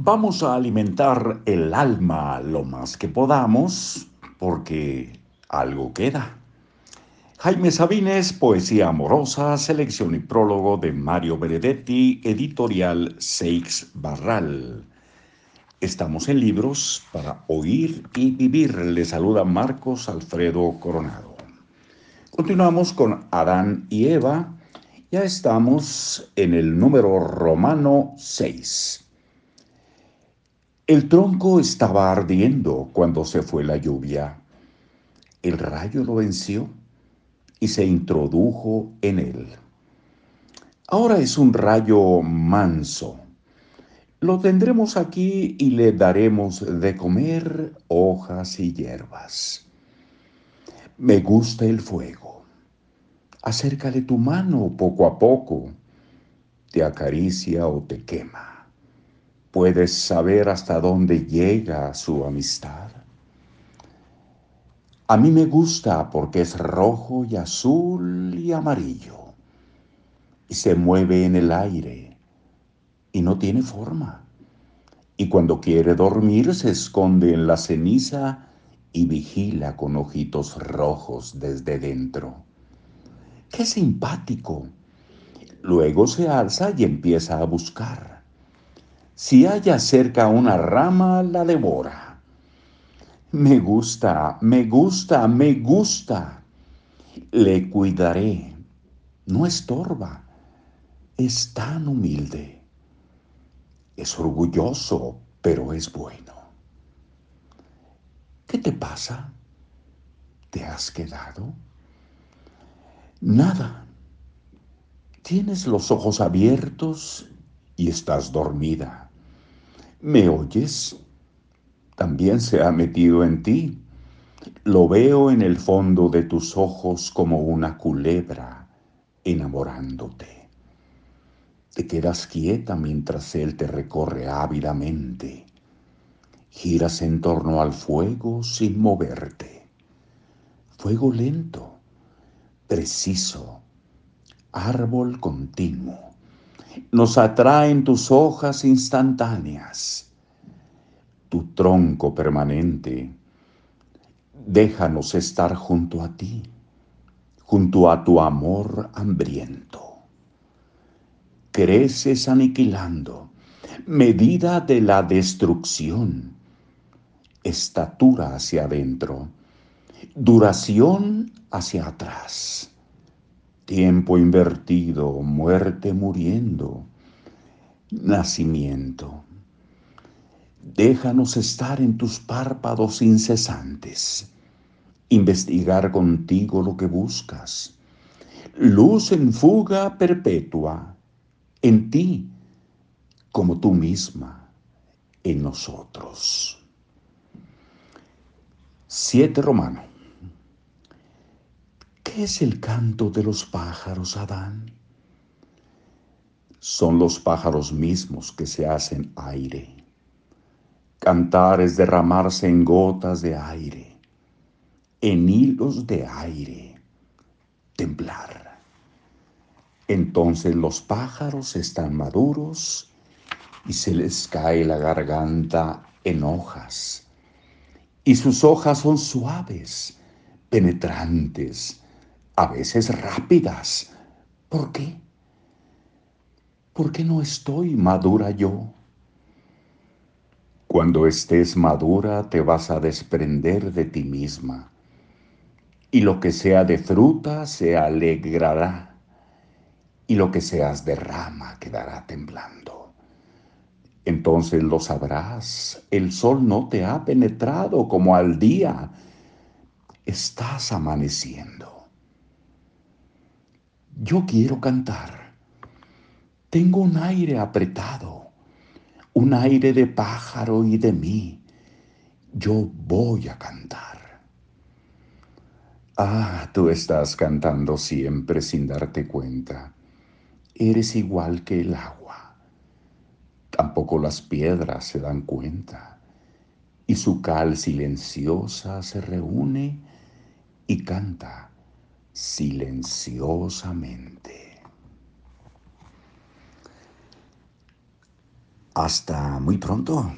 Vamos a alimentar el alma lo más que podamos, porque algo queda. Jaime Sabines, Poesía Amorosa, selección y prólogo de Mario Benedetti, editorial Seix Barral. Estamos en libros para oír y vivir. Le saluda Marcos Alfredo Coronado. Continuamos con Adán y Eva. Ya estamos en el número romano 6. El tronco estaba ardiendo cuando se fue la lluvia. El rayo lo venció y se introdujo en él. Ahora es un rayo manso. Lo tendremos aquí y le daremos de comer hojas y hierbas. Me gusta el fuego. Acércale tu mano poco a poco. Te acaricia o te quema puedes saber hasta dónde llega su amistad. A mí me gusta porque es rojo y azul y amarillo y se mueve en el aire y no tiene forma. Y cuando quiere dormir se esconde en la ceniza y vigila con ojitos rojos desde dentro. ¡Qué simpático! Luego se alza y empieza a buscar si haya cerca una rama, la devora. Me gusta, me gusta, me gusta. Le cuidaré. No estorba. Es tan humilde. Es orgulloso, pero es bueno. ¿Qué te pasa? ¿Te has quedado? Nada. Tienes los ojos abiertos y estás dormida. ¿Me oyes? También se ha metido en ti. Lo veo en el fondo de tus ojos como una culebra enamorándote. Te quedas quieta mientras él te recorre ávidamente. Giras en torno al fuego sin moverte. Fuego lento, preciso, árbol continuo nos atraen tus hojas instantáneas, tu tronco permanente. Déjanos estar junto a ti, junto a tu amor hambriento. Creces aniquilando, medida de la destrucción, estatura hacia adentro, duración hacia atrás tiempo invertido, muerte muriendo, nacimiento. Déjanos estar en tus párpados incesantes, investigar contigo lo que buscas. Luz en fuga perpetua, en ti, como tú misma, en nosotros. Siete Romano es el canto de los pájaros, Adán? Son los pájaros mismos que se hacen aire. Cantar es derramarse en gotas de aire, en hilos de aire, temblar. Entonces los pájaros están maduros y se les cae la garganta en hojas. Y sus hojas son suaves, penetrantes, a veces rápidas. ¿Por qué? ¿Por qué no estoy madura yo? Cuando estés madura te vas a desprender de ti misma, y lo que sea de fruta se alegrará, y lo que seas de rama quedará temblando. Entonces lo sabrás, el sol no te ha penetrado como al día, estás amaneciendo. Yo quiero cantar. Tengo un aire apretado, un aire de pájaro y de mí. Yo voy a cantar. Ah, tú estás cantando siempre sin darte cuenta. Eres igual que el agua. Tampoco las piedras se dan cuenta. Y su cal silenciosa se reúne y canta silenciosamente. Hasta muy pronto.